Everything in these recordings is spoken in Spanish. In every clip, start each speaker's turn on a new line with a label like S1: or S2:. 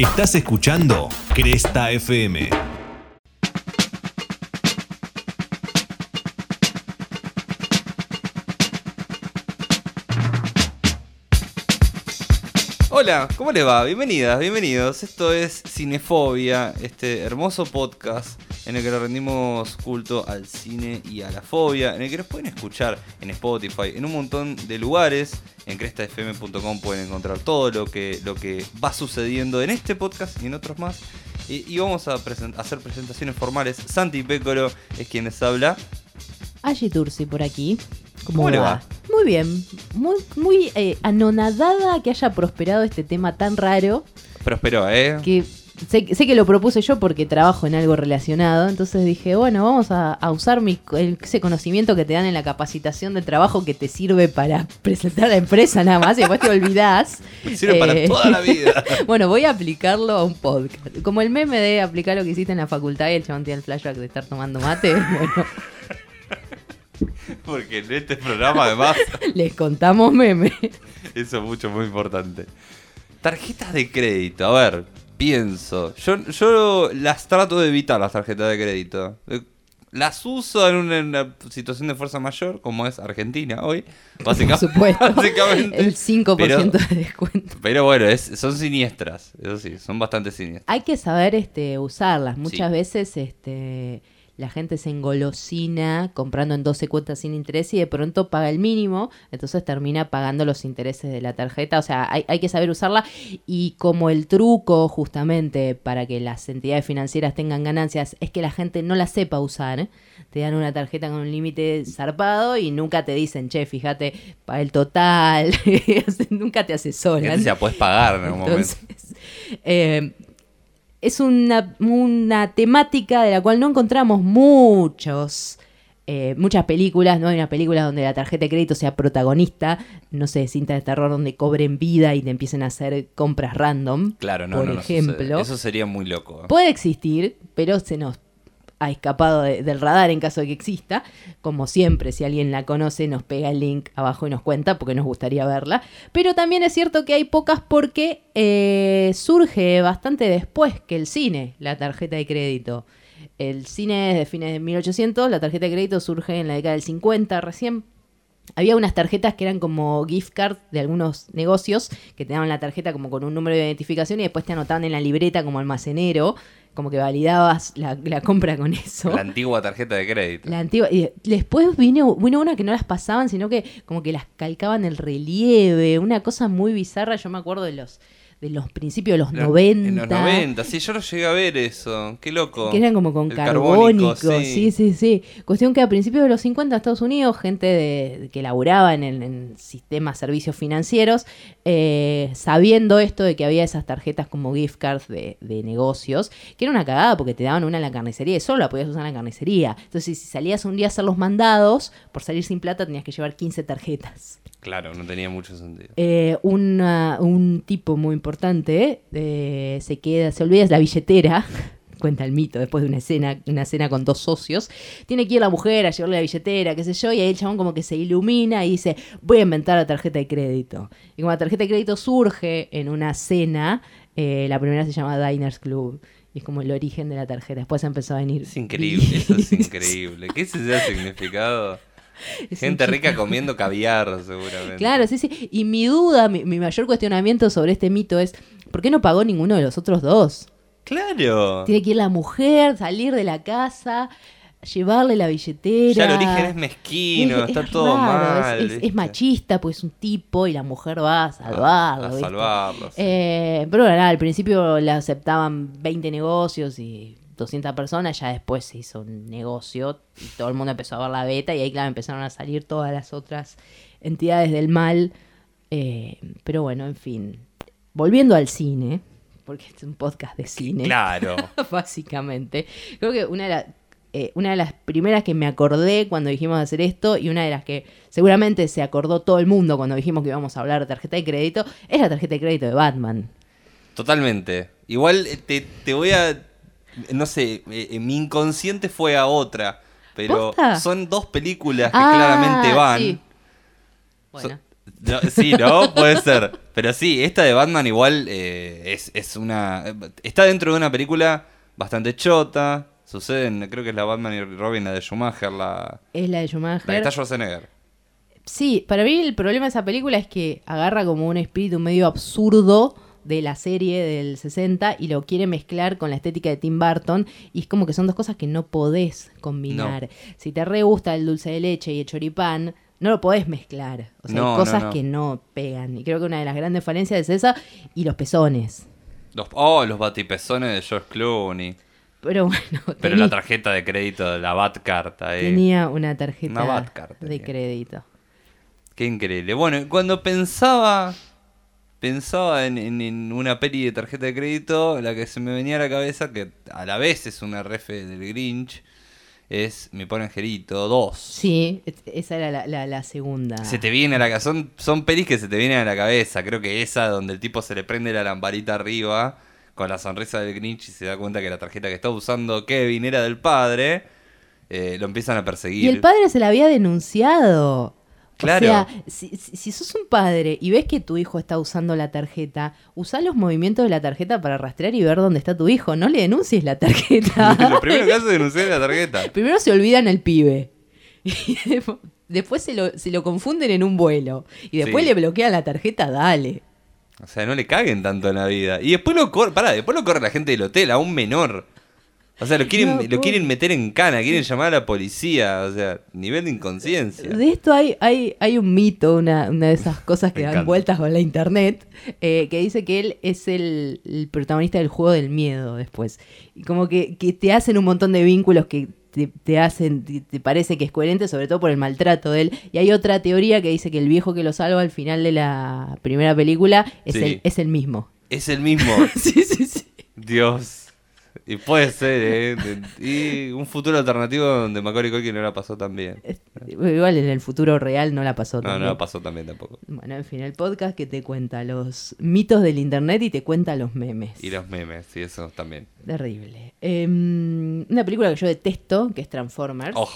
S1: Estás escuchando Cresta FM.
S2: Hola, ¿cómo les va? Bienvenidas, bienvenidos. Esto es Cinefobia, este hermoso podcast en el que le rendimos culto al cine y a la fobia, en el que nos pueden escuchar en Spotify, en un montón de lugares. En crestafm.com pueden encontrar todo lo que, lo que va sucediendo en este podcast y en otros más. Y, y vamos a hacer presentaciones formales. Santi Pécolo es quien les habla.
S3: Angie Tursi por aquí. ¿Cómo,
S2: ¿Cómo le
S3: va?
S2: va?
S3: Muy bien. Muy, muy eh, anonadada que haya prosperado este tema tan raro.
S2: Prosperó, ¿eh?
S3: Que sé, sé que lo propuse yo porque trabajo en algo relacionado. Entonces dije, bueno, vamos a, a usar mi- el- ese conocimiento que te dan en la capacitación de trabajo que te sirve para presentar a la empresa nada más y después te olvidás.
S2: Sirve para
S3: Eh,
S2: toda la vida.
S3: Bueno, voy a aplicarlo a un podcast. Como el meme de aplicar lo que hiciste en la facultad y el chabón tiene el flashback de estar tomando mate. Bueno,
S2: Porque en este programa, además,
S3: les contamos meme.
S2: Eso es mucho, muy importante. Tarjetas de crédito, a ver, pienso. Yo, yo las trato de evitar, las tarjetas de crédito. Eh, Las uso en una, en una situación de fuerza mayor, como es Argentina hoy. Básica-
S3: Por supuesto.
S2: Básicamente.
S3: El 5%
S2: Pero,
S3: de descuento.
S2: pero bueno, es- son siniestras. Eso sí, son bastante siniestras.
S3: Hay que saber este, usarlas. Muchas
S2: Sí.
S3: veces este, la gente se engolosina comprando en 12 cuotas sin interés y de pronto paga el mínimo, entonces termina pagando los intereses de la tarjeta. O sea, hay, hay que saber usarla y como el truco justamente para que las entidades financieras tengan ganancias es que la gente no la sepa usar. ¿eh? Te dan una tarjeta con un límite zarpado y nunca te dicen, che, fíjate, paga el total. nunca te asesoran.
S2: Ya puedes pagar en algún momento.
S3: Eh, es una, una temática de la cual no encontramos muchos. eh, muchas películas, no hay una película donde la tarjeta de crédito sea protagonista, no sé, cinta de terror donde cobren vida y te empiecen a hacer compras random.
S2: Claro, no,
S3: por
S2: no, no
S3: ejemplo.
S2: Eso sería muy loco.
S3: Puede existir, pero se nos ha escapado de- del radar en caso de que exista. Como siempre, si alguien la conoce, nos pega el link abajo y nos cuenta porque nos gustaría verla. Pero también es cierto que hay pocas porque eh, surge bastante después que el cine, la tarjeta de crédito. El cine es de fines de 1800, la tarjeta de crédito surge en la década del 50 recién. Había unas tarjetas que eran como gift cards de algunos negocios que te daban la tarjeta como con un número de identificación y después te anotaban en la libreta como almacenero, como que validabas la, la compra con eso.
S2: La antigua tarjeta de crédito.
S3: La antigua. Y después vino, vino una que no las pasaban, sino que como que las calcaban el relieve, una cosa muy bizarra. Yo me acuerdo de los de los principios de los 90.
S2: En los 90, sí, yo lo llegué a ver eso. Qué loco.
S3: Que eran como con
S2: El
S3: carbónico,
S2: carbónico,
S3: sí. sí, sí, Cuestión que a principios de los 50 en Estados Unidos, gente de, que laburaba en, el- en sistemas servicios financieros, eh, sabiendo esto de que había esas tarjetas como gift cards de, de negocios, que era una cagada porque te daban una en la carnicería y solo la podías usar en la carnicería. Entonces, si salías un día a hacer los mandados, por salir sin plata tenías que llevar 15 tarjetas.
S2: Claro, no tenía mucho sentido.
S3: Eh, una- un tipo muy importante eh, se queda, se olvida la billetera. Cuenta el mito después de una escena, una cena con dos socios. Tiene que ir la mujer a llevarle la billetera, qué sé yo, y ahí el chabón como que se ilumina y dice, voy a inventar la tarjeta de crédito. Y como la tarjeta de crédito surge en una cena, eh, la primera se llama Diners Club. Y es como el origen de la tarjeta. Después empezó a venir.
S2: Es increíble, eso es increíble. ¿Qué es ese significado?
S3: Es
S2: Gente rica comiendo caviar, seguramente.
S3: Claro, sí, sí. Y mi duda, mi, mi mayor cuestionamiento sobre este mito es, ¿por qué no pagó ninguno de los otros dos?
S2: Claro.
S3: Tiene que ir la mujer, salir de la casa, llevarle la billetera.
S2: Ya el origen es mezquino,
S3: Es-
S2: está
S3: es
S2: todo
S3: raro,
S2: mal.
S3: Es, machista, pues es un tipo y la mujer va a salvarlo.
S2: A
S3: ¿viste?
S2: salvarlo. sí.
S3: Eh, pero nada, al principio le aceptaban 20 negocios y 200 personas, ya después se hizo un negocio y todo el mundo empezó a ver la beta y ahí, claro, empezaron a salir todas las otras entidades del mal. Eh, pero bueno, en fin. Volviendo al cine, porque es un podcast de cine.
S2: Claro.
S3: básicamente. Creo que una de, la- eh, una de las primeras que me acordé cuando dijimos de hacer esto y una de las que seguramente se acordó todo el mundo cuando dijimos que íbamos a hablar de tarjeta de crédito es la tarjeta de crédito de Batman.
S2: Totalmente. Igual eh, te, te voy a. No sé, eh, eh, mi inconsciente fue a otra. Pero
S3: ¿Posta?
S2: son dos películas que
S3: Ah,
S2: claramente van.
S3: sí.
S2: So-
S3: Bueno,
S2: no, sí, ¿no? Puede ser. Pero sí, esta de Batman igual eh, es, es una... Está dentro de una película bastante chota. Sucede en, creo que es la Batman y Robin, la de Schumacher, la,
S3: Es la de
S2: la que
S3: Schumacher.
S2: está Schwarzenegger.
S3: Sí, para mí el problema de esa película es que agarra como un espíritu medio absurdo de la serie del 60 y lo quiere mezclar con la estética de Tim Burton y es como que son dos cosas que no podés combinar. Si te re gusta el dulce de leche y el choripán, no lo podés mezclar. O sea,
S2: No,
S3: hay cosas
S2: no.
S3: que no pegan. Y creo que una de las grandes falencias es esa y los pezones.
S2: Los, oh, los batipezones de George Clooney.
S3: Pero bueno,
S2: Pero la tarjeta de crédito, la Batcard ahí.
S3: tenía una tarjeta
S2: Una Batcard
S3: de
S2: tenía.
S3: crédito.
S2: Qué increíble. Bueno, cuando pensaba pensaba en, en- en una peli de tarjeta de crédito, la que se me venía a la cabeza, que a la vez es una ref del Grinch, es Mi Pobre Angelito 2.
S3: Sí, es- esa era la, la- la segunda.
S2: Se te viene a la cabeza. Son, son pelis que se te vienen a la cabeza. Creo que esa donde el tipo se le prende la lamparita arriba con la sonrisa del Grinch y se da cuenta que la tarjeta que está usando Kevin era del padre. eh, lo empiezan a perseguir.
S3: Y el padre se la había denunciado.
S2: Claro.
S3: O sea, si, si- sos un padre y ves que tu hijo está usando la tarjeta, usa los movimientos de la tarjeta para rastrear y ver dónde está tu hijo. No le denuncies la tarjeta.
S2: lo primero que hace es denunciar la tarjeta.
S3: Primero se olvidan el pibe. Y después se lo, se lo confunden en un vuelo. Y después
S2: Sí.
S3: le bloquean la tarjeta, dale.
S2: O sea, no le caguen tanto en la vida. Y después lo corre, pará, después lo corre la gente del hotel, a un menor. O sea, lo quieren,
S3: No,
S2: lo quieren meter en cana, quieren llamar a la policía. O sea, nivel de inconsciencia.
S3: De esto hay, hay, hay un mito, una, una de esas cosas que dan vueltas con la internet, eh, que dice que él es el, el protagonista del juego del miedo después. Y como que, que te hacen un montón de vínculos que te, te hacen, te, te parece que es coherente, sobre todo por el maltrato de él. Y hay otra teoría que dice que el viejo que lo salva al final de la primera película es,
S2: Sí.
S3: el, es el mismo.
S2: Es el mismo.
S3: sí, sí, sí.
S2: Dios. Y puede ser, ¿eh? Y un futuro alternativo donde Macaulay Culkin no la pasó tan bien.
S3: Igual en el futuro real no la pasó
S2: No,
S3: tan
S2: no
S3: bien.
S2: la pasó tan bien tampoco.
S3: Bueno, en fin, el podcast que te cuenta los mitos del internet y te cuenta los memes.
S2: Y los memes, y eso también.
S3: Terrible. Em, una película que yo detesto, que es Transformers.
S2: Oh,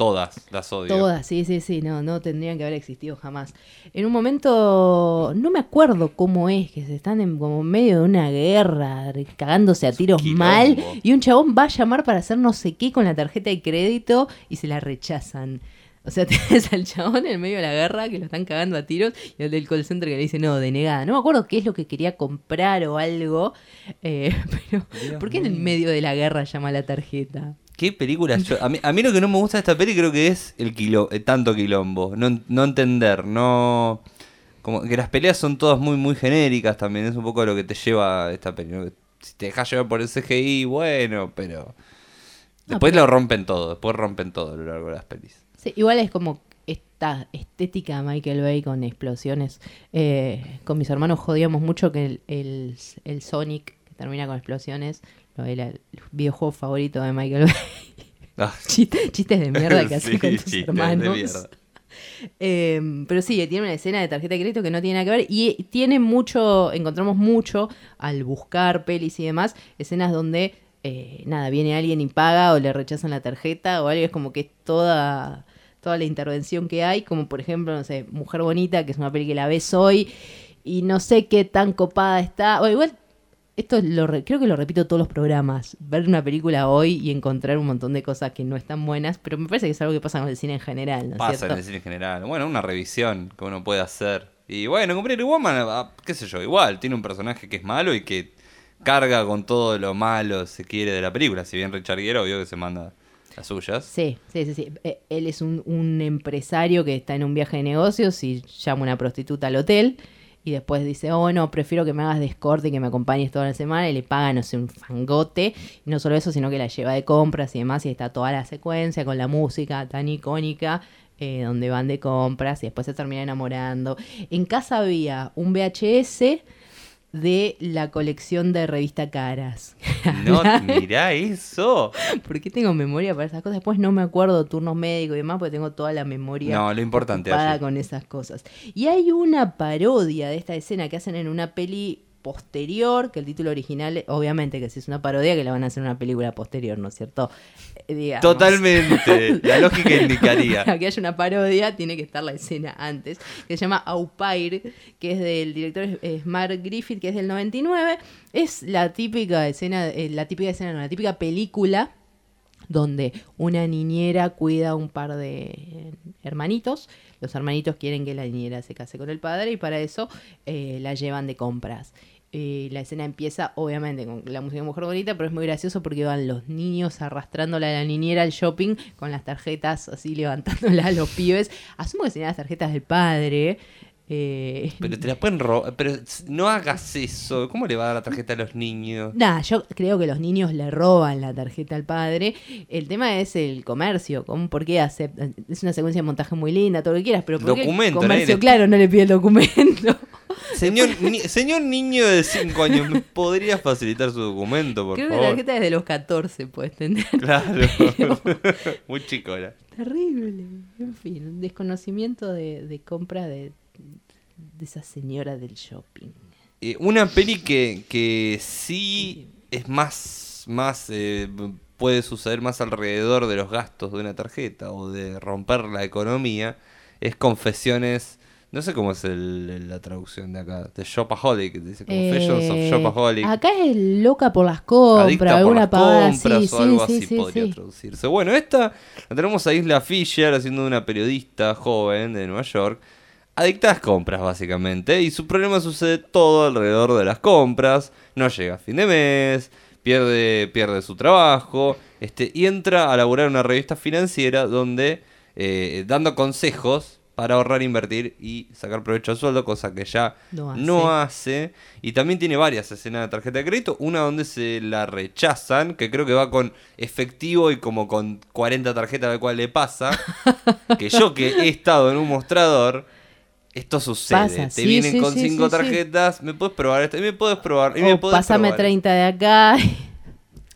S2: todas las odio.
S3: Todas, sí, sí, sí, no, no tendrían que haber existido jamás. En un momento, no me acuerdo cómo es, que se están en como medio de una guerra, cagándose a tiros
S2: quilombo.
S3: mal, y un chabón va a llamar para hacer no sé qué con la tarjeta de crédito y se la rechazan. O sea, tenés al chabón en medio de la guerra que lo están cagando a tiros y el del call center que le dice no, denegada. No me acuerdo qué es lo que quería comprar o algo, eh, pero
S2: Dios
S3: ¿por qué en el medio de la guerra llama la tarjeta?
S2: ¿Qué película? yo- a, mí, a mí lo que no me gusta de esta peli creo que es el quilo, eh, tanto quilombo. No, no entender, no... Como que las peleas son todas muy, muy genéricas también. Es un poco lo que te lleva esta peli. ¿no? Si te dejas llevar por el CGI, bueno, pero... Después
S3: pero-
S2: lo rompen todo, después rompen todo a lo largo de las pelis.
S3: Sí, igual es como esta estética Michael Bay con explosiones. Eh, con mis hermanos jodíamos mucho que el, el- el Sonic, que termina con explosiones, lo era el videojuego favorito de Michael Bay.
S2: Ah,
S3: Chiste- chistes de mierda que
S2: sí,
S3: hacen con tus hermanos. Eh, pero sí, tiene una escena de tarjeta de crédito que no tiene nada que ver y tiene mucho, encontramos mucho al buscar pelis y demás, escenas donde eh, nada, viene alguien y paga o le rechazan la tarjeta o algo, es como que es toda, toda la intervención que hay, como por ejemplo, no sé, Mujer Bonita, que es una peli que la ves hoy y no sé qué tan copada está, o igual... Esto lo re- creo que lo repito todos los programas. Ver una película hoy y encontrar un montón de cosas que no están buenas, pero me parece que es algo que pasa con el cine en general, ¿no es
S2: Pasa
S3: cierto?
S2: en el cine en general. Bueno, una revisión que uno puede hacer. Y bueno, con Pretty Woman, ah, qué sé yo, igual, tiene un personaje que es malo y que carga con todo lo malo, se quiere, de la película. Si bien Richard Gere, obvio que se manda las suyas.
S3: Sí, sí, sí, sí. Eh, Él es un, un empresario que está en un viaje de negocios y llama a una prostituta al hotel y después dice, oh, no, prefiero que me hagas de escorte y que me acompañes toda la semana y le paga, no sé, un fangote. Y no solo eso, sino que la lleva de compras y demás y está toda la secuencia con la música tan icónica. eh, donde van de compras y después se termina enamorando. En casa había un VHS de la colección de revista Caras.
S2: No, mirá eso.
S3: ¿Por qué tengo memoria para esas cosas? Después no me acuerdo turnos médicos y demás, porque tengo toda la memoria
S2: No, lo importante
S3: ocupada con esas cosas. Y hay una parodia de esta escena que hacen en una peli posterior, que el título original, obviamente que si es una parodia, que la van a hacer una película posterior, ¿no es cierto? Eh, digamos.
S2: Totalmente. La lógica indicaría.
S3: Para que haya una parodia, tiene que estar la escena antes, que se llama Au Pair, que es del director eh, Smart Griffith, que es del 99. Es la típica escena, eh, la típica escena, no, la típica película donde una niñera cuida a un par de eh, hermanitos. Los hermanitos quieren que la niñera se case con el padre y para eso eh, la llevan de compras. Eh, la escena empieza obviamente con la música de Mujer Bonita, pero es muy gracioso porque van los niños arrastrándola a la niñera al shopping con las tarjetas así levantándola a los pibes. Asumo que serían las tarjetas del padre. Eh,
S2: Pero te la pueden robar. Pero no hagas eso. ¿Cómo le va a dar la tarjeta a los niños?
S3: Nada, yo creo que los niños le roban la tarjeta al padre. El tema es el comercio. ¿cómo, ¿Por qué aceptan? Es una secuencia de montaje muy linda, todo lo que quieras, pero ¿por qué el comercio, claro, no le pide el documento?
S2: Señor, ni- señor niño de 5 años, ¿me podría facilitar su documento, por
S3: creo que la tarjeta es de los 14, puedes tener.
S2: Claro. Muy chico era.
S3: Terrible. En fin, un desconocimiento de, de compra de, de esa señora del shopping.
S2: Eh, una peli que, que sí es más, más eh, puede suceder más alrededor de los gastos de una tarjeta o de romper la economía es Confesiones, no sé cómo es el- la traducción de acá, de Shopaholic, dice Confessions
S3: Eh,
S2: of Shopaholic.
S3: Acá es loca por las compras, alguna pavada
S2: compras
S3: así,
S2: o
S3: sí,
S2: algo
S3: sí,
S2: así
S3: sí,
S2: podría
S3: sí.
S2: traducirse. Bueno, esta la tenemos a Isla Fisher haciendo de una periodista joven de Nueva York, adicta a las compras básicamente, y su problema sucede todo alrededor de las compras, no llega a fin de mes, pierde, pierde su trabajo, este, y entra a laburar en una revista financiera donde, eh, dando consejos para ahorrar, invertir y sacar provecho al sueldo, cosa que ya
S3: No hace.
S2: no hace. Y también tiene varias escenas de tarjeta de crédito. Una donde se la rechazan, que creo que va con efectivo y como con 40 tarjetas, al cual le pasa. que yo que he estado en un mostrador, esto sucede.
S3: Pasa,
S2: Te
S3: sí,
S2: vienen
S3: sí,
S2: con
S3: sí,
S2: cinco tarjetas, me puedes probar esto, y me puedes probar, y me
S3: O
S2: podés
S3: pásame
S2: probar.
S3: 30 de acá.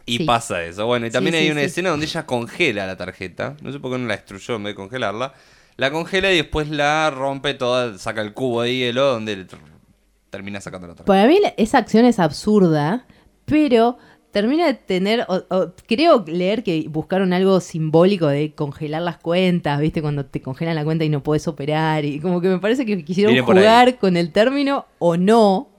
S2: Y pasa eso. Bueno, y también hay una escena donde ella congela la tarjeta. No sé por qué no la destruyó en vez de congelarla. La congela y después la rompe toda, saca el cubo de hielo donde termina sacando la tarjeta.
S3: Para mí esa acción es absurda, pero termina de tener, o- o creo leer que buscaron algo simbólico de congelar las cuentas, ¿viste? Cuando te congelan la cuenta y no puedes operar, y como que me parece que quisieron jugar con el término o no,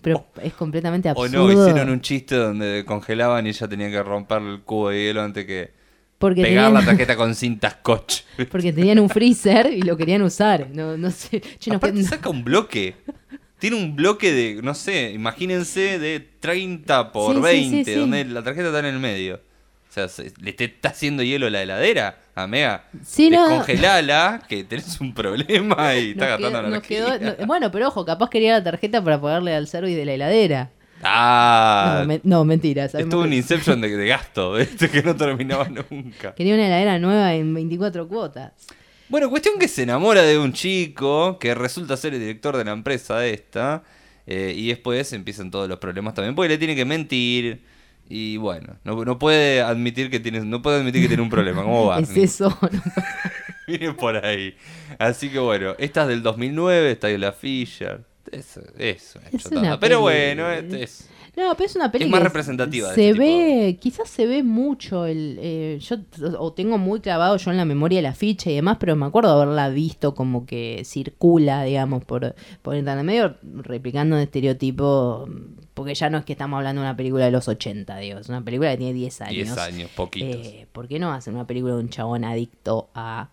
S3: pero es completamente
S2: O
S3: absurdo.
S2: no, hicieron un chiste donde congelaban y ella tenía que romper el cubo de hielo antes que
S3: porque
S2: pegar
S3: tenían,
S2: la tarjeta con cinta scotch.
S3: porque tenían un freezer y lo querían usar, no, no sé. Che,
S2: Aparte saca un bloque. Tiene un bloque de, no sé, imagínense de 30 por
S3: Sí, sí,
S2: 20,
S3: sí, sí.
S2: donde la tarjeta está en el medio. O sea, se- le te está haciendo hielo la heladera, amiga.
S3: Sí, no.
S2: Descongelala, que tenés un problema y está gastando
S3: nos
S2: energía.
S3: quedó- no- bueno, pero ojo, capaz quería la tarjeta para pagarle al service de la heladera.
S2: Ah,
S3: No, me- no, mentira. sabemos
S2: estuvo un Inception de, de gasto, ¿viste? que no terminaba nunca.
S3: Quería una heladera nueva en 24 cuotas.
S2: Bueno, cuestión que se enamora de un chico que resulta ser el director de la empresa esta. eh, y después empiezan todos los problemas también. Porque le tiene que mentir. Y bueno, no, no puede admitir que tiene, no puede admitir que tiene un problema. ¿Cómo va?
S3: Es eso.
S2: Viene por ahí. Así que bueno, esta es del 2009, está la Fisher. Es, es una
S3: Es
S2: chotada.
S3: una
S2: Pero bueno, este es.
S3: No, pero es una película.
S2: más representativa
S3: Se
S2: este
S3: ve, quizás se ve mucho. el eh, Yo o tengo muy clavado yo en la memoria la ficha y demás, pero me acuerdo haberla visto como que circula, digamos, por, por internet, medio replicando un estereotipo. Porque ya no es que estamos hablando de una película de los 80, digo, es una película que tiene 10 años.
S2: 10 años, poquitos.
S3: Eh, ¿Por qué no hacen una película de un chabón adicto a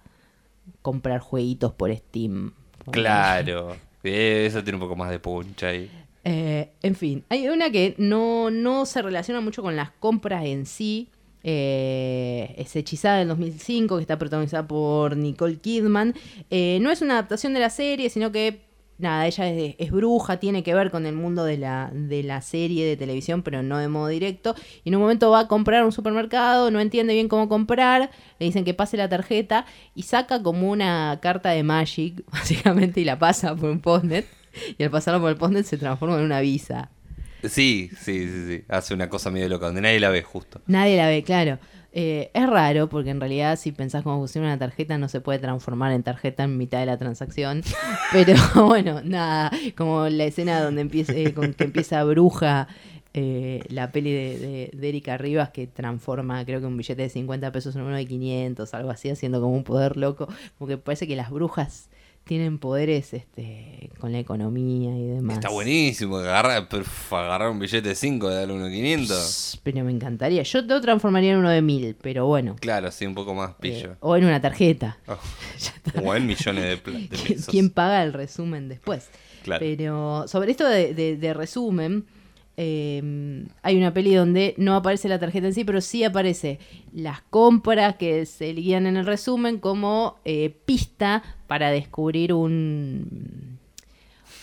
S3: comprar jueguitos por Steam?
S2: Claro. Eso tiene un poco más de puncha ahí.
S3: Eh, en fin, hay una que no, no se relaciona mucho con las compras en sí. Eh, es Hechizada del 2005, que está protagonizada por Nicole Kidman. Eh, no es una adaptación de la serie, sino que, nada, ella es, bruja, tiene que ver con el mundo de la, de la serie de televisión, pero no de modo directo. Y en un momento va a comprar a un supermercado, no entiende bien cómo comprar, le dicen que pase la tarjeta y saca como una carta de Magic, básicamente, y la pasa por un postnet. Y al pasarlo por el postnet se transforma en una visa.
S2: Sí, sí, sí, sí. Hace una cosa medio loca donde nadie la ve justo.
S3: Nadie la ve, claro. Eh, es raro porque en realidad si pensás cómo funciona una tarjeta no se puede transformar en tarjeta en mitad de la transacción. Pero bueno, nada, como la escena donde empieza, eh, con que empieza Bruja, eh, la peli de, de, de Erika Rivas que transforma creo que un billete de 50 pesos en uno de 500, algo así, haciendo como un poder loco. Porque parece que las brujas tienen poderes este, con la economía y demás.
S2: Está buenísimo, agarrar, agarrar un billete de 5 y darle uno de 500.
S3: Pero me encantaría. Yo lo transformaría en uno de 1000, pero bueno.
S2: Claro, sí, un poco más
S3: Eh,
S2: pillo.
S3: o en una tarjeta.
S2: Oh, o en millones de, de
S3: ¿Qui-
S2: pesos.
S3: ¿Quién paga el resumen después?
S2: Claro.
S3: Pero sobre esto de, de- de resumen, eh, hay una peli donde no aparece la tarjeta en sí, pero sí aparece las compras que se guían en el resumen como eh, pista para descubrir un,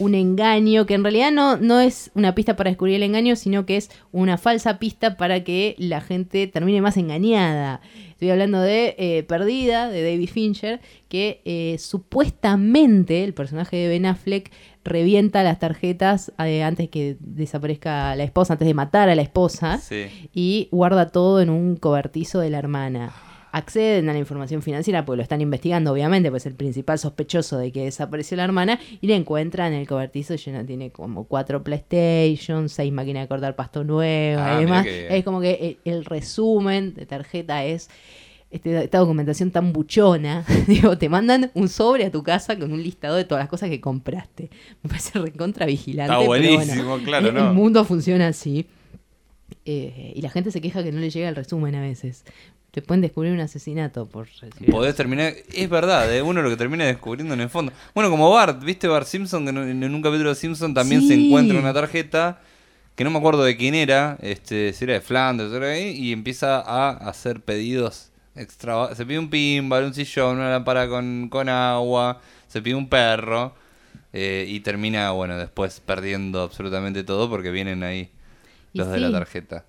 S3: un engaño, que en realidad no, no es una pista para descubrir el engaño, sino que es una falsa pista para que la gente termine más engañada. Estoy hablando de eh, Perdida, de David Fincher, que eh, supuestamente el personaje de Ben Affleck revienta las tarjetas eh, antes que desaparezca la esposa, antes de matar a la esposa,
S2: Sí.
S3: y guarda todo en un cobertizo de la hermana. Acceden a la información financiera porque lo están investigando, obviamente, pues el principal sospechoso de que desapareció la hermana y le encuentran el cobertizo lleno, tiene como cuatro PlayStation, seis máquinas de cortar pasto nuevas
S2: Ah,
S3: y demás. Es como que el, el resumen de tarjeta es este- esta documentación tan buchona. Digo, te mandan un sobre a tu casa con un listado de todas las cosas que compraste. Me parece recontra vigilante.
S2: Está
S3: bueno,
S2: buenísimo, claro,
S3: el,
S2: ¿no?
S3: el mundo funciona así. Eh, y la gente se queja que no le llega el resumen a veces. Te pueden descubrir un asesinato por.
S2: Podés terminar. Es verdad, de uno lo que termina descubriendo en el fondo. Bueno, como Bart, ¿viste Bart Simpson? Que en un capítulo de Simpson también se encuentra una tarjeta que no me acuerdo de quién era, este, si era de Flanders, y empieza a hacer pedidos extra. Se pide un pinball, un sillón, una lámpara con, con agua, se pide un perro, eh, y termina, bueno, después perdiendo absolutamente todo porque vienen ahí los de la tarjeta.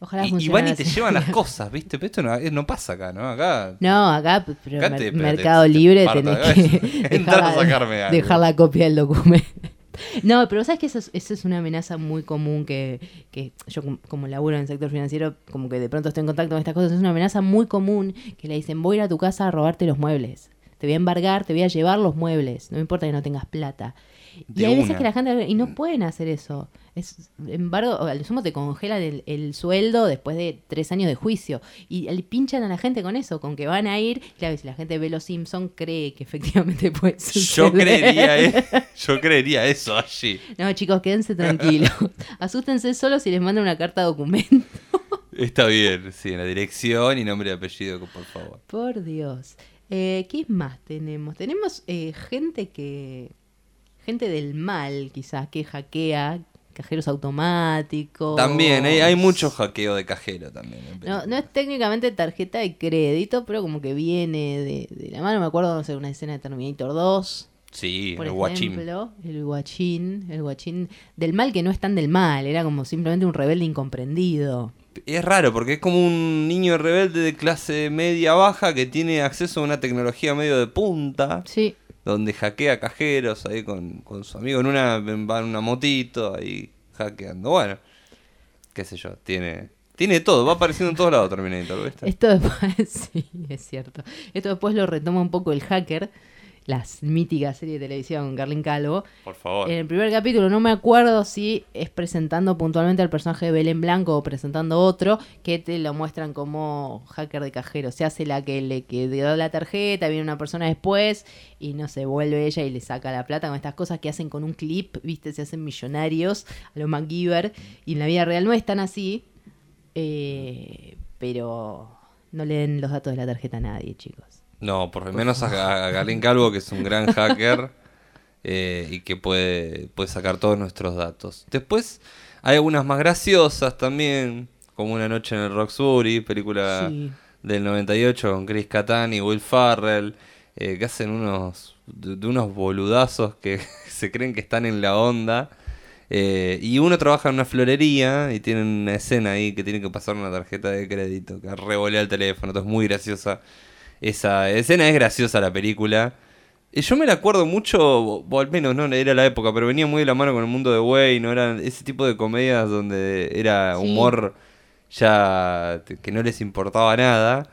S3: Ojalá
S2: Y, y van y te llevan las cosas, ¿viste? Pero esto no, eh, no pasa acá, ¿no? Acá
S3: No, acá, pero
S2: Acá te-
S3: Mercado
S2: te- te
S3: Libre
S2: parto,
S3: tenés que
S2: a sacarme algo.
S3: dejar la copia del documento. No, pero sabes que eso es, eso es una amenaza muy común que, que yo com- como laburo en el sector financiero, como que de pronto estoy en contacto con estas cosas, es una amenaza muy común que le dicen voy a ir a tu casa a robarte los muebles. Te voy a embargar, te voy a llevar los muebles, no me importa que no tengas plata. Y
S2: De
S3: hay veces que la gente y no pueden hacer eso. Es embargo, al sumo te congelan el, el sueldo después de tres años de juicio. Y le pinchan a la gente con eso, con que van a ir. Claro, y si la gente ve los Simpson cree que efectivamente puede suceder.
S2: Yo creería, eh, yo creería eso allí.
S3: No, chicos, quédense tranquilos. Asústense solo si les mandan una carta documento.
S2: Está bien, sí, en la dirección y nombre y apellido, por favor.
S3: Por Dios. Eh, ¿Qué más tenemos? Tenemos eh, gente que. Gente del mal, quizás, que hackea cajeros automáticos.
S2: También, hay, hay mucho hackeo de cajero también. en
S3: No, no es técnicamente tarjeta de crédito, pero como que viene de, de la mano. Me acuerdo, no sé, una escena de Terminator 2,
S2: Sí,
S3: por
S2: el guachín.
S3: El guachín, el guachín del mal que no es tan del mal, era como simplemente un rebelde incomprendido.
S2: Es raro porque es como un niño rebelde de clase media baja que tiene acceso a una tecnología medio de punta,
S3: Sí,
S2: donde hackea cajeros ahí con, con su amigo en una, en una motito ahí hackeando. Bueno, qué sé yo, tiene, tiene todo, va apareciendo en todos lados Terminator,
S3: esto después, sí, es cierto. Esto después lo retoma un poco el hacker, las míticas series de televisión con Carlin Calvo.
S2: Por favor.
S3: En el primer capítulo no me acuerdo si es presentando puntualmente al personaje de Belén Blanco o presentando otro, que te lo muestran como hacker de cajero. Se hace la que le que dio la tarjeta, viene una persona después y no se vuelve ella y le saca la plata con estas cosas que hacen con un clip, viste, se hacen millonarios a lo MacGyver y en la vida real no es tan así, eh, pero no le den los datos de la tarjeta a nadie, chicos.
S2: No, por lo menos a, a Galín Calvo, que es un gran hacker eh, y que puede, puede sacar todos nuestros datos. Después hay algunas más graciosas también, como Una noche en el Roxbury, película
S3: Sí.
S2: del 98 con Chris Kattan y Will Farrell, eh, que hacen unos, de, unos boludazos que se creen que están en la onda. Eh, y uno trabaja en una florería y tienen una escena ahí que tiene que pasar una tarjeta de crédito que revolea el teléfono. Entonces es muy graciosa. Esa escena es graciosa la película. Y yo me la acuerdo mucho, o, al menos no era la época, pero venía muy de la mano con el mundo de Wayne, no eran ese tipo de comedias donde era
S3: Sí.
S2: humor ya que no les importaba nada.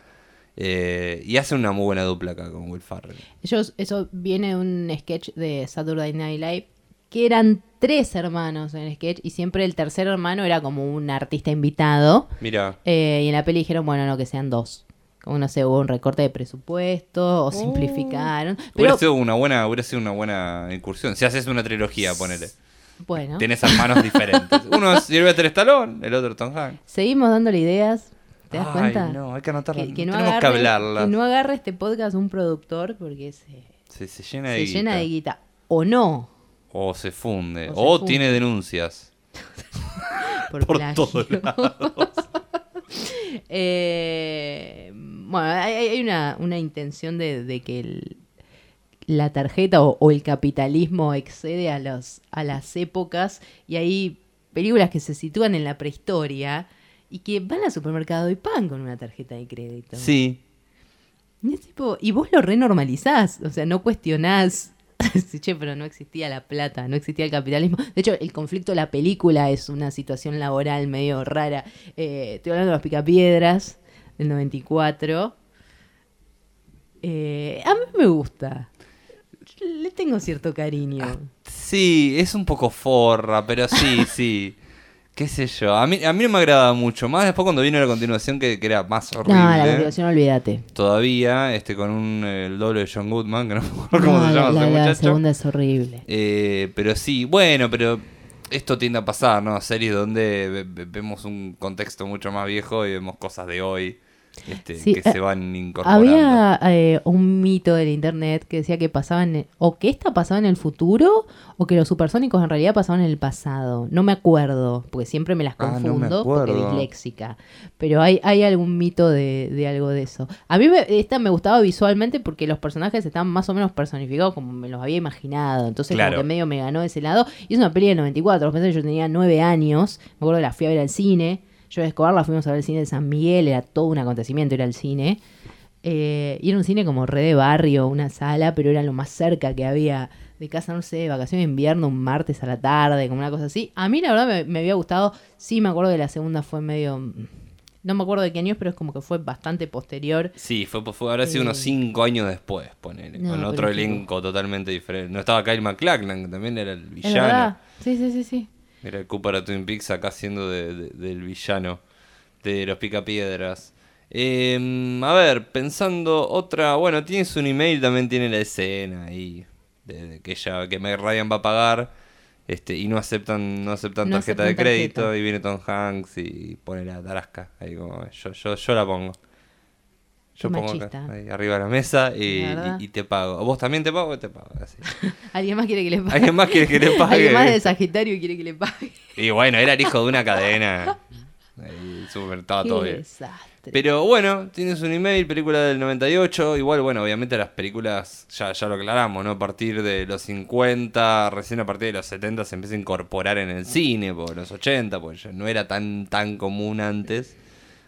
S2: Eh, y hacen una muy buena dupla acá con Will Farrell.
S3: Ellos, eso viene de un sketch de Saturday Night Live, que eran tres hermanos en el sketch, y siempre el tercer hermano era como un artista invitado.
S2: Mira,
S3: Eh, y en la peli dijeron, bueno, no, que sean dos. Como no sé, hubo un recorte de presupuesto o simplificaron.
S2: hubiera
S3: Pero
S2: sido una buena, hubiera sido una buena incursión. Si haces una trilogía, ponele.
S3: bueno,
S2: Tienes hermanos diferentes. Uno es Sylvester Stallone, el otro Tom Hanks.
S3: seguimos dándole ideas. ¿Te das
S2: Ay,
S3: cuenta?
S2: no, hay que anotarlas.
S3: Que, que no
S2: Tenemos
S3: agarre,
S2: que hablarlas.
S3: que no agarre este podcast un productor porque se,
S2: Se, se llena de
S3: se llena de
S2: guita.
S3: guita. O no.
S2: O se funde.
S3: O se
S2: O,
S3: funde.
S2: tiene denuncias.
S3: Por,
S2: Por todos
S3: Eh, bueno, hay, hay- una, una intención de, de que el- la tarjeta o, o el capitalismo excede a, los, a las épocas y hay películas que se sitúan en la prehistoria y que van al supermercado y pagan con una tarjeta de crédito.
S2: Sí.
S3: Y, es tipo, y vos lo renormalizás, o sea, no cuestionás. Sí, che, pero no existía la plata, no existía el capitalismo. De hecho, el conflicto de la película es una situación laboral medio rara. Eh, estoy hablando de los picapiedras del 94. Eh, a mí me gusta. Le tengo cierto cariño.
S2: Sí, es un poco forra, pero sí, sí. Qué sé yo. A mí, a mí no me agrada mucho. Más después cuando vino la continuación que, que era más horrible.
S3: no, la continuación, olvídate.
S2: Todavía, este, con un, el doble de John Goodman, que no me acuerdo cómo
S3: No,
S2: se
S3: la,
S2: llama
S3: la-
S2: ese
S3: la
S2: muchacho.
S3: segunda es horrible.
S2: Eh, pero sí, bueno, pero esto tiende a pasar, ¿no? Series donde ve- ve- vemos un contexto mucho más viejo y vemos cosas de hoy este,
S3: Sí,
S2: que
S3: eh,
S2: se van incorporando.
S3: Había eh, un mito del internet que decía que pasaban o que esta pasaba en el futuro o que los supersónicos en realidad pasaban en el pasado. No me acuerdo, porque siempre me las
S2: Ah, no me
S3: confundo porque disléxica. Pero hay, hay algún mito de, de algo de eso. A mí me- esta me gustaba visualmente porque los personajes estaban más o menos personificados como me los había imaginado. Entonces
S2: Claro.
S3: como que medio me ganó de ese lado. Y es una peli del 94. Pensé que yo tenía nueve años. Me acuerdo que la fui a ver al cine. Yo y Escobar la fuimos a ver al cine de San Miguel. Era todo un acontecimiento ir al cine. Eh, y era un cine como re de barrio, una sala, pero era lo más cerca que había de casa, no sé, vacaciones de invierno, un martes a la tarde, como una cosa así. A mí la verdad me, me había gustado. Sí, me acuerdo que la segunda fue medio... No me acuerdo de qué año es, pero es como que fue bastante posterior.
S2: Sí, fue, fue habrá sido
S3: Eh,
S2: unos 5 años después, ponele,
S3: no,
S2: con otro elenco totalmente diferente. No estaba Kyle MacLachlan, que también era el
S3: ¿Es
S2: villano.
S3: Sí, sí, sí, sí.
S2: El Cooper de Twin Peaks acá siendo de- de- del villano de los Picapiedras. Eh, a ver, pensando otra. Bueno, tienes un email, también tiene la escena ahí. De, de que ella, que Meg Ryan va a pagar. Este, y no aceptan, no aceptan
S3: No
S2: tarjeta
S3: aceptan
S2: de crédito.
S3: tarjeta.
S2: Y viene Tom Hanks y pone la tarasca. Ahí como, yo, yo, yo la pongo. Yo pongo acá, ahí arriba de la mesa y,
S3: La verdad.
S2: y- y te pago. ¿Vos también te pago? Te pago. Así.
S3: ¿Alguien más quiere que le pague?
S2: ¿Alguien más quiere que le pague?
S3: Alguien más de Sagitario quiere que le pague.
S2: Y bueno, era el hijo de una cadena. Ahí, súper, estaba todo
S3: Qué
S2: bien.
S3: desastre.
S2: Pero bueno, tienes un email, película del 98. Igual, bueno, obviamente las películas, ya, ya lo aclaramos, ¿no? A partir de los 50, recién a partir de los 70 se empieza a incorporar en el cine, por los 80, pues ya no era tan, tan común antes.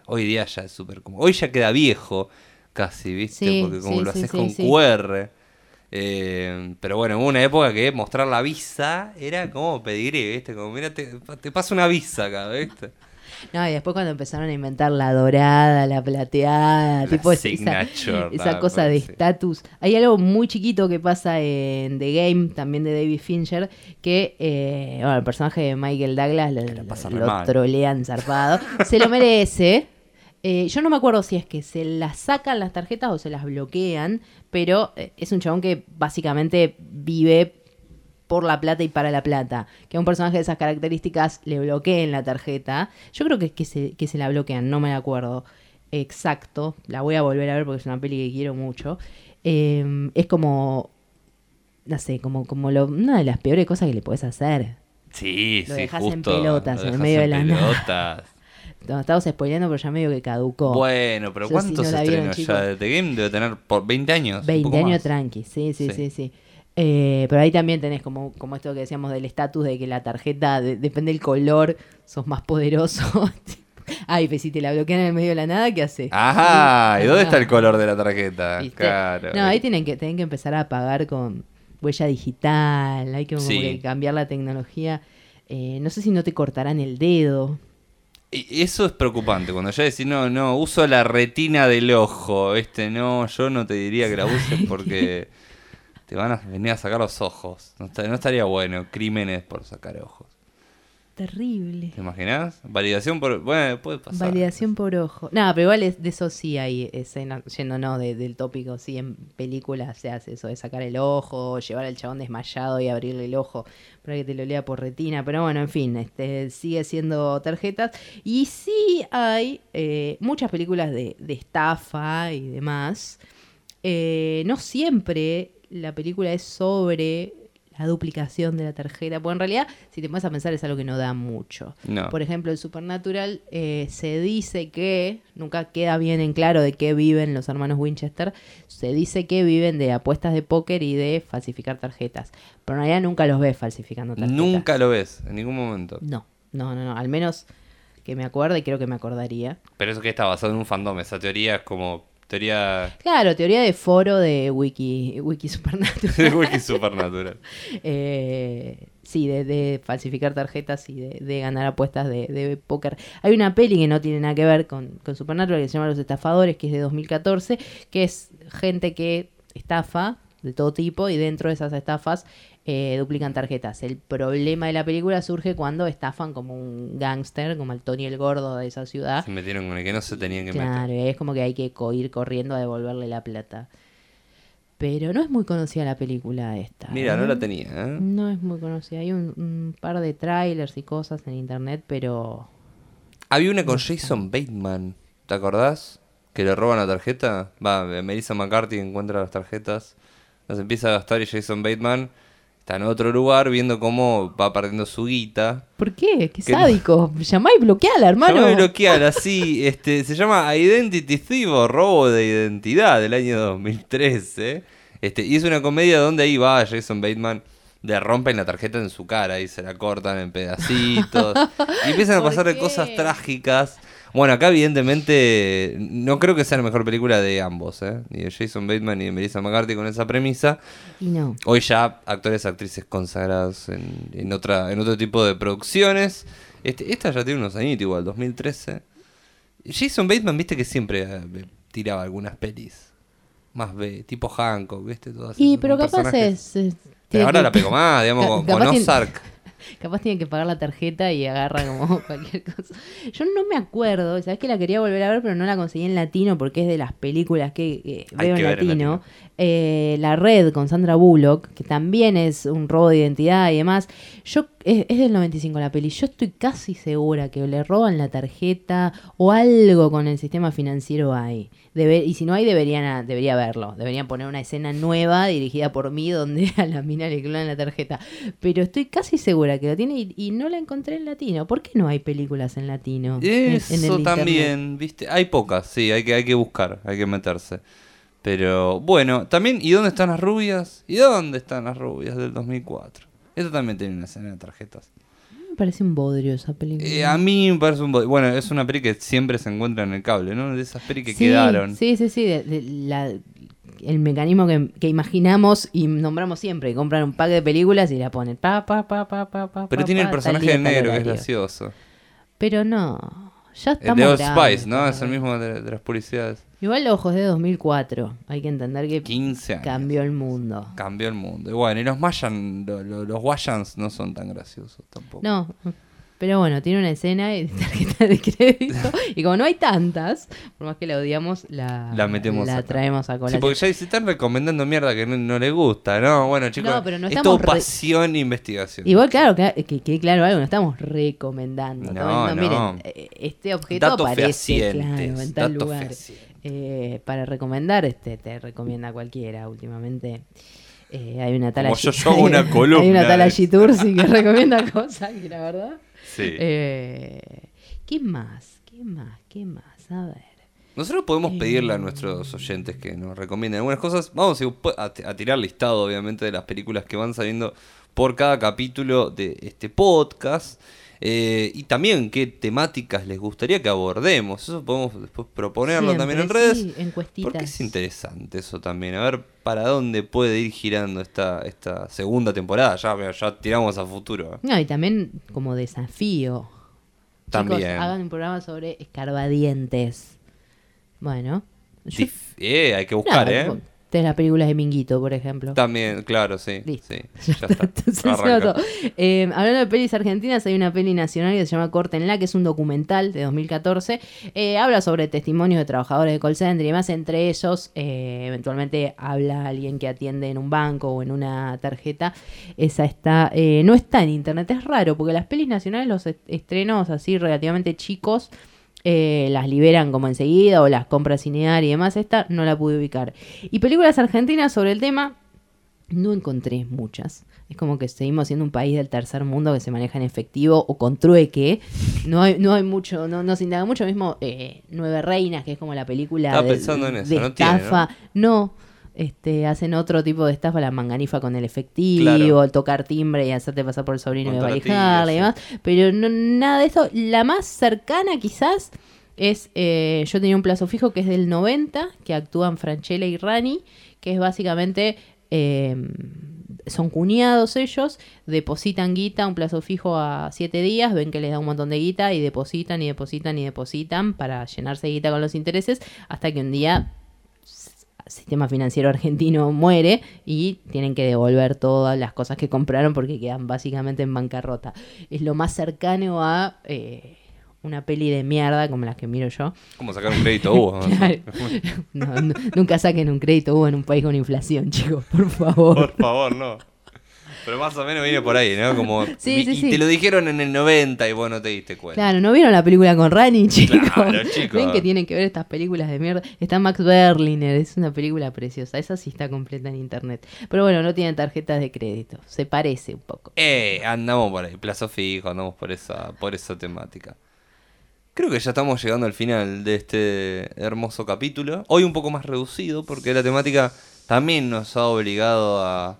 S2: Hoy día ya es súper común. Hoy ya queda viejo, casi, ¿viste?
S3: Sí,
S2: Porque como
S3: sí,
S2: lo haces
S3: sí,
S2: con. QR. Eh, pero bueno, hubo una época que mostrar la visa era como pedir, ¿viste? Como, mira, te, te paso una visa acá, ¿viste?
S3: No, y después cuando empezaron a inventar la dorada, la plateada,
S2: La
S3: tipo esa, esa cosa de
S2: sí.
S3: estatus. Hay algo muy chiquito que pasa en The Game, también de David Fincher, que eh, bueno, el personaje de Michael Douglas lo, trolean zarpado. Se lo merece. Eh, yo no me acuerdo si es que se las sacan las tarjetas o se las bloquean, pero eh, es un chabón que básicamente vive por la plata y para la plata. Que a un personaje de esas características le bloqueen la tarjeta. Yo creo que es que se, que se la bloquean, no me acuerdo exacto. La voy a volver a ver porque es una peli que quiero mucho. Eh, es como, no sé, como, como lo- una de las peores cosas que le puedes hacer.
S2: Sí,
S3: Lo
S2: sí,
S3: dejas en
S2: justo.
S3: pelotas,
S2: lo
S3: en
S2: dejas
S3: medio de la
S2: pelotas.
S3: No, estamos spoileando, pero ya medio que caducó.
S2: Bueno, pero
S3: Yo
S2: ¿cuántos
S3: si no la vieron,
S2: estrenos ya de The Game? Debe tener por 20 años. un
S3: 20
S2: poco
S3: años
S2: más.
S3: tranqui, sí, sí,
S2: Sí.
S3: sí, sí. Eh, pero ahí también tenés como, como esto que decíamos del estatus de que la tarjeta, de- depende del color, sos más poderoso. Ay, pues si te la bloquean en el medio de la nada, ¿qué haces?
S2: Ajá, ¿y dónde está el color de la tarjeta? Claro.
S3: No, ahí tienen que, tienen que empezar a pagar con huella digital, hay que, como
S2: Sí.
S3: que cambiar la tecnología. Eh, no sé si no te cortarán el dedo.
S2: Eso es preocupante, cuando ya decís, no, no, uso la retina del ojo, este, no, yo no te diría que la uses porque te van a venir a sacar los ojos. No, esta- no estaría bueno, crímenes por sacar ojos.
S3: Terrible.
S2: ¿Te imaginas? Validación por... Bueno, puede pasar.
S3: Validación por ojo. No, pero igual es- de eso sí hay escenas, yéndonos de- del tópico, sí, en películas se hace eso de sacar el ojo, llevar al chabón desmayado y abrirle el ojo para que te lo lea por retina. Pero bueno, en fin, este sigue siendo tarjetas. Y sí hay eh, muchas películas de, de estafa y demás. Eh, no siempre la película es sobre la duplicación de la tarjeta, porque en realidad, si te vas a pensar, es algo que no da mucho.
S2: No.
S3: Por ejemplo, el Supernatural eh, se dice que, nunca queda bien en claro de qué viven los hermanos Winchester, se dice que viven de apuestas de póker y de falsificar tarjetas. Pero en realidad nunca los ves falsificando tarjetas.
S2: Nunca lo ves, en ningún momento.
S3: No, no, no, no. Al menos que me acuerde, y creo que me acordaría.
S2: Pero eso que está basado en un fandom, esa teoría es como teoría
S3: Claro, teoría de foro de Wiki, Wiki Supernatural.
S2: de Wiki Supernatural.
S3: Eh, sí, de, de falsificar tarjetas y de, de ganar apuestas de, de póker. Hay una peli que no tiene nada que ver con, con Supernatural que se llama Los Estafadores, que es de 2014, que es gente que estafa de todo tipo y dentro de esas estafas eh, duplican tarjetas. El problema de la película surge cuando estafan como un gángster, como el Tony el Gordo de esa ciudad.
S2: Se metieron con el que no se tenían que meter.
S3: Claro, es como que hay que co- ir corriendo a devolverle la plata. Pero no es muy conocida la película esta.
S2: Mira, no
S3: ¿eh?
S2: la tenía, ¿eh?
S3: No es muy conocida. Hay un, un par de trailers y cosas en internet, pero
S2: Había una con Jason Bateman, ¿te acordás? Que le roban la tarjeta. Va, Melissa McCarthy encuentra las tarjetas, las empieza a gastar y Jason Bateman está en otro lugar viendo cómo va perdiendo su guita.
S3: ¿por qué? ¡Qué
S2: Que no-
S3: sádico! Llamá y bloqueala, hermano.
S2: Llamame bloquear, así, este, se llama Identity Thief o Robo de Identidad del año 2013. Este, y es una comedia donde ahí va Jason Bateman, le rompen la tarjeta en su cara y se la cortan en pedacitos. y empiezan a
S3: ¿Por
S2: pasar
S3: qué?
S2: cosas trágicas. Bueno, acá evidentemente no creo que sea la mejor película de ambos, ¿eh? Ni de Jason Bateman ni de Melissa McCarthy con esa premisa.
S3: Y no.
S2: Hoy ya actores, actrices consagrados en, en otra, en otro tipo de producciones. Este, esta ya tiene unos añitos igual, 2013. Jason Bateman, viste que siempre eh, tiraba algunas pelis. Más B, tipo Hancock, viste, todas
S3: Y pero capaz
S2: personajes.
S3: es... es-
S2: Pero ahora la pegó más, digamos, con, con Ozark.
S3: Capaz tienen que pagar la tarjeta y agarra como cualquier cosa. Yo no me acuerdo, sabes que la quería volver a ver, pero no la conseguí en latino porque es de las películas que veo
S2: que
S3: en
S2: ver en
S3: latino.
S2: latino.
S3: Eh, la Red con Sandra Bullock, que también es un robo de identidad y demás. Yo es, es del 95 la peli. Yo estoy casi segura que le roban la tarjeta o algo con el sistema financiero hay. Debe- y si no hay, deberían debería verlo. Deberían poner una escena nueva dirigida por mí donde a la mina le clonan la tarjeta. Pero estoy casi segura que lo tiene y, y no la encontré en latino. ¿Por qué no hay películas en latino? en- en el
S2: Eso
S3: internet?
S2: también, viste. Hay pocas, sí, hay que, hay que buscar, hay que meterse. Pero bueno, también, ¿y dónde están las rubias? ¿Y dónde están las rubias del 2004? Eso también tiene una escena de tarjetas.
S3: Me parece un bodrio esa película.
S2: Eh, a mí me parece un... bo- Bueno, es una peli que siempre se encuentra en el cable, ¿no? De esas pelis que
S3: Sí,
S2: quedaron.
S3: Sí, sí, sí. de- de la- el mecanismo que, que imaginamos y nombramos siempre. Compran un pack de películas y la ponen. Pa, pa, pa, pa, pa, pa,
S2: Pero
S3: pa,
S2: tiene el personaje de negro que es gracioso.
S3: Pero no. Ya
S2: El
S3: estamos
S2: de Old Spice, ¿no? Es el mismo de, de las publicidades.
S3: Igual Ojos de 2004. Hay que entender que
S2: 15 años.
S3: cambió el mundo.
S2: Cambió el mundo. Y bueno, y los Mayan, lo- lo- los Wayans no son tan graciosos tampoco.
S3: No. Pero bueno, tiene una escena de tarjeta de crédito. y como no hay tantas, por más que la odiamos, la,
S2: La metemos
S3: la traemos a
S2: Sí,
S3: colación.
S2: porque ya se están recomendando mierda que no, no les gusta, ¿no? Bueno, chicos,
S3: No, pero no
S2: es todo
S3: re-
S2: pasión e investigación.
S3: Igual, claro, que, que, claro algo, no estamos recomendando.
S2: No, no.
S3: Miren, eh, este objeto
S2: Datos
S3: aparece claro, en tal
S2: datos
S3: lugar. Eh, para recomendar, este te recomienda cualquiera últimamente. Eh, hay una tal
S2: Como yo, yo una
S3: Hay
S2: columna
S3: una tal Tursi que recomienda cosas, que la verdad.
S2: Sí.
S3: Eh, ¿Qué más? ¿Qué más? ¿Qué más? A ver.
S2: Nosotros podemos pedirle a
S3: Eh.
S2: nuestros oyentes que nos recomienden algunas cosas. Vamos a tirar listado, obviamente, de las películas que van saliendo por cada capítulo de este podcast. Eh, y también qué temáticas les gustaría que abordemos. Eso podemos después proponerlo también en redes.
S3: sí, encuestitas.
S2: Porque es interesante eso también. A ver para dónde puede ir girando esta, esta segunda temporada. Ya, ya tiramos a futuro.
S3: No, y también como desafío.
S2: También.
S3: Chicos, hagan un programa sobre escarbadientes. Bueno. yo-
S2: eh, hay que buscar, ¿eh?
S3: Tenés las películas de Minguito, por ejemplo.
S2: También, claro, sí.
S3: Listo.
S2: sí ya está.
S3: Entonces. Eh, hablando de pelis argentinas, hay una peli nacional que se llama Córtenla, que es un documental de 2014. Eh, habla sobre testimonios de trabajadores de call center y demás. Entre ellos, eh, eventualmente habla alguien que atiende en un banco o en una tarjeta. Esa está, eh, no está en internet. Es raro, porque las pelis nacionales, los est- estrenos así relativamente chicos, eh, las liberan como enseguida o las compras cinear y demás. Esta no la pude ubicar. Y películas argentinas sobre el tema, no encontré muchas. Es como que seguimos siendo un país del tercer mundo que se maneja en efectivo o con trueque. No hay, no hay mucho, no, no se indaga mucho. Mismo eh, Nueve Reinas, que es como la película
S2: Estaba
S3: de,
S2: pensando en eso,
S3: de
S2: no tiene,
S3: estafa. ¿no? Este, hacen otro tipo de estafa, la manganifa con el efectivo,
S2: Claro.
S3: el tocar timbre y hacerte pasar por el sobrino y
S2: Con
S3: valijarle y demás. Pero no, nada de eso. La más cercana quizás es, eh, yo tenía un plazo fijo que es del 90, que actúan Franchella y Rani, que es básicamente, eh, son cuñados ellos, depositan guita, un plazo fijo a 7 días, ven que les da un montón de guita y depositan y depositan y depositan para llenarse de guita con los intereses, hasta que un día sistema financiero argentino muere y tienen que devolver todas las cosas que compraron porque quedan básicamente en bancarrota. Es lo más cercano a eh, una peli de mierda como las que miro yo.
S2: ¿Cómo sacar un crédito Hugo?
S3: Claro. No, no, nunca saquen un crédito Hugo, en un país con inflación, chicos, por favor.
S2: Por favor, no. Pero más o menos viene por ahí, ¿no? Como,
S3: Sí, sí,
S2: y
S3: sí.
S2: te lo dijeron en el 90 y vos no te diste cuenta.
S3: Claro, ¿no vieron la película con Rani, chicos?
S2: Claro, chicos.
S3: Ven que tienen que ver estas películas de mierda. Está Max Berliner, es una película preciosa. Esa sí está completa en internet. Pero bueno, no tienen tarjetas de crédito. Se parece un poco.
S2: Eh, andamos por ahí, plazo fijo, andamos por esa, por esa temática. Creo que ya estamos llegando al final de este hermoso capítulo. Hoy un poco más reducido porque la temática también nos ha obligado a,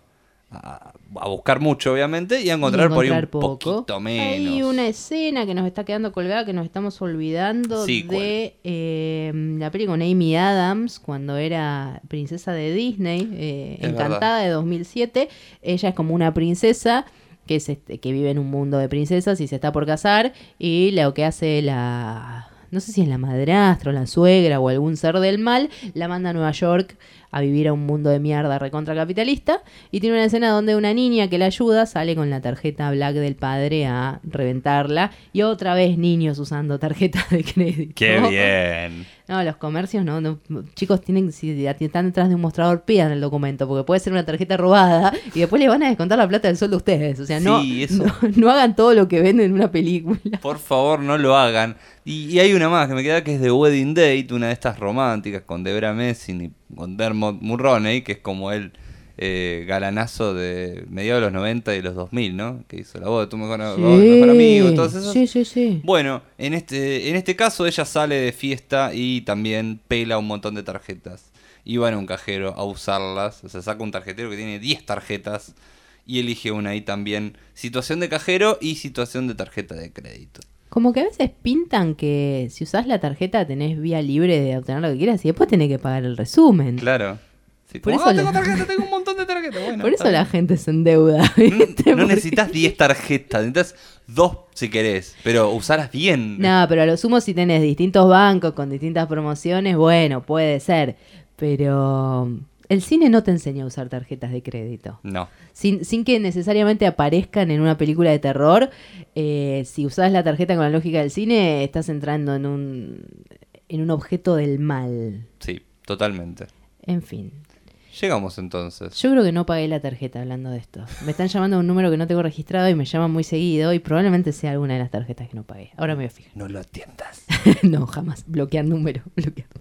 S2: a, a buscar mucho, obviamente, y a encontrar, por ahí un poquito menos.
S3: Hay una escena que nos está quedando colgada que nos estamos olvidando de eh, la peli con Amy Adams cuando era princesa de Disney, eh, Encantada de 2007. Ella es como una princesa que, es este, que vive en un mundo de princesas y se está por casar y lo que hace la... No sé si es la madrastra o la suegra o algún ser del mal, la manda a Nueva York a vivir a un mundo de mierda recontra capitalista y tiene una escena donde una niña que la ayuda sale con la tarjeta black del padre a reventarla y otra vez niños usando tarjetas de crédito.
S2: ¡Qué bien!
S3: No, los comercios no, no chicos tienen si están detrás de un mostrador pidan el documento porque puede ser una tarjeta robada y después le van a descontar la plata del sueldo a ustedes, o sea, no,
S2: Sí, eso.
S3: no no hagan todo lo que venden en una película.
S2: Por favor, no lo hagan. Y, y hay una más que me queda que es de Wedding Date, una de estas románticas con Debra Messing y con Dermot Mulroney, que es como el eh, galanazo de mediados de los 90 y los 2000, ¿no? Que hizo la voz de tu mejor, mejor amigo, todas esas.
S3: Sí, sí, sí.
S2: Bueno, en este, en este caso ella sale de fiesta y también pela un montón de tarjetas. Y va a un cajero a usarlas. O sea, saca un tarjetero que tiene 10 tarjetas y elige una ahí también. Situación de cajero y situación de tarjeta de crédito.
S3: Como que a veces pintan que si usás la tarjeta tenés vía libre de obtener lo que quieras y después tenés que pagar el resumen.
S2: Claro. Sí,
S3: Por
S2: como,
S3: eso
S2: "Ah, tengo tarjeta, tengo un montón de tarjetas. Bueno,
S3: Por eso la gente se endeuda. ¿viste?
S2: No, necesitas 10 tarjetas, necesitas dos si querés, pero usarlas bien.
S3: No, pero a lo sumo si tenés distintos bancos con distintas promociones, bueno, puede ser. Pero el cine no te enseña a usar tarjetas de crédito.
S2: No.
S3: Sin, sin que necesariamente aparezcan en una película de terror, eh, si usás la tarjeta con la lógica del cine, estás entrando en un, en un objeto del mal.
S2: Sí, totalmente.
S3: En fin.
S2: Llegamos entonces.
S3: Yo creo que no pagué la tarjeta hablando de esto. Me están llamando a un número que no tengo registrado y me llaman muy seguido y probablemente sea alguna de las tarjetas que no pagué. Ahora me voy a fijar.
S2: No lo atiendas.
S3: no, jamás. Bloquear número. Bloquear número.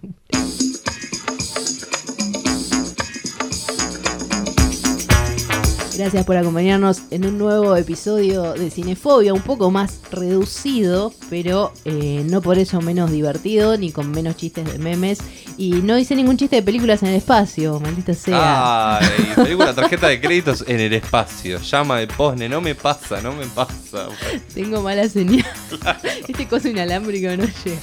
S3: Gracias por acompañarnos en un nuevo episodio de Cinefobia, un poco más reducido, pero eh, no por eso menos divertido, ni con menos chistes de memes. Y no hice ningún chiste de películas en el espacio, maldita sea.
S2: Ay, película tarjeta de créditos en el espacio. Llama de Posne, no me pasa, no me pasa.
S3: Tengo mala señal. este coso inalámbrico no llega.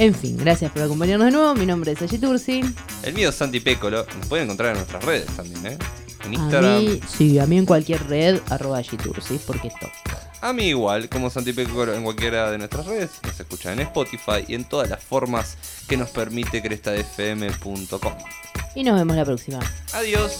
S3: En fin, gracias por acompañarnos de nuevo. Mi nombre es Ayi Tursi.
S2: El mío es Santi Pécolo. Nos pueden encontrar en nuestras redes también, ¿eh? En
S3: A
S2: Instagram.
S3: mí, sí, a mí en cualquier red, arroba Ayi Tursi, porque toca.
S2: A mí igual, como Santi Pecoro en cualquiera de nuestras redes, nos escuchan en Spotify y en todas las formas que nos permite crestafm.com.
S3: Y nos vemos la próxima.
S2: Adiós.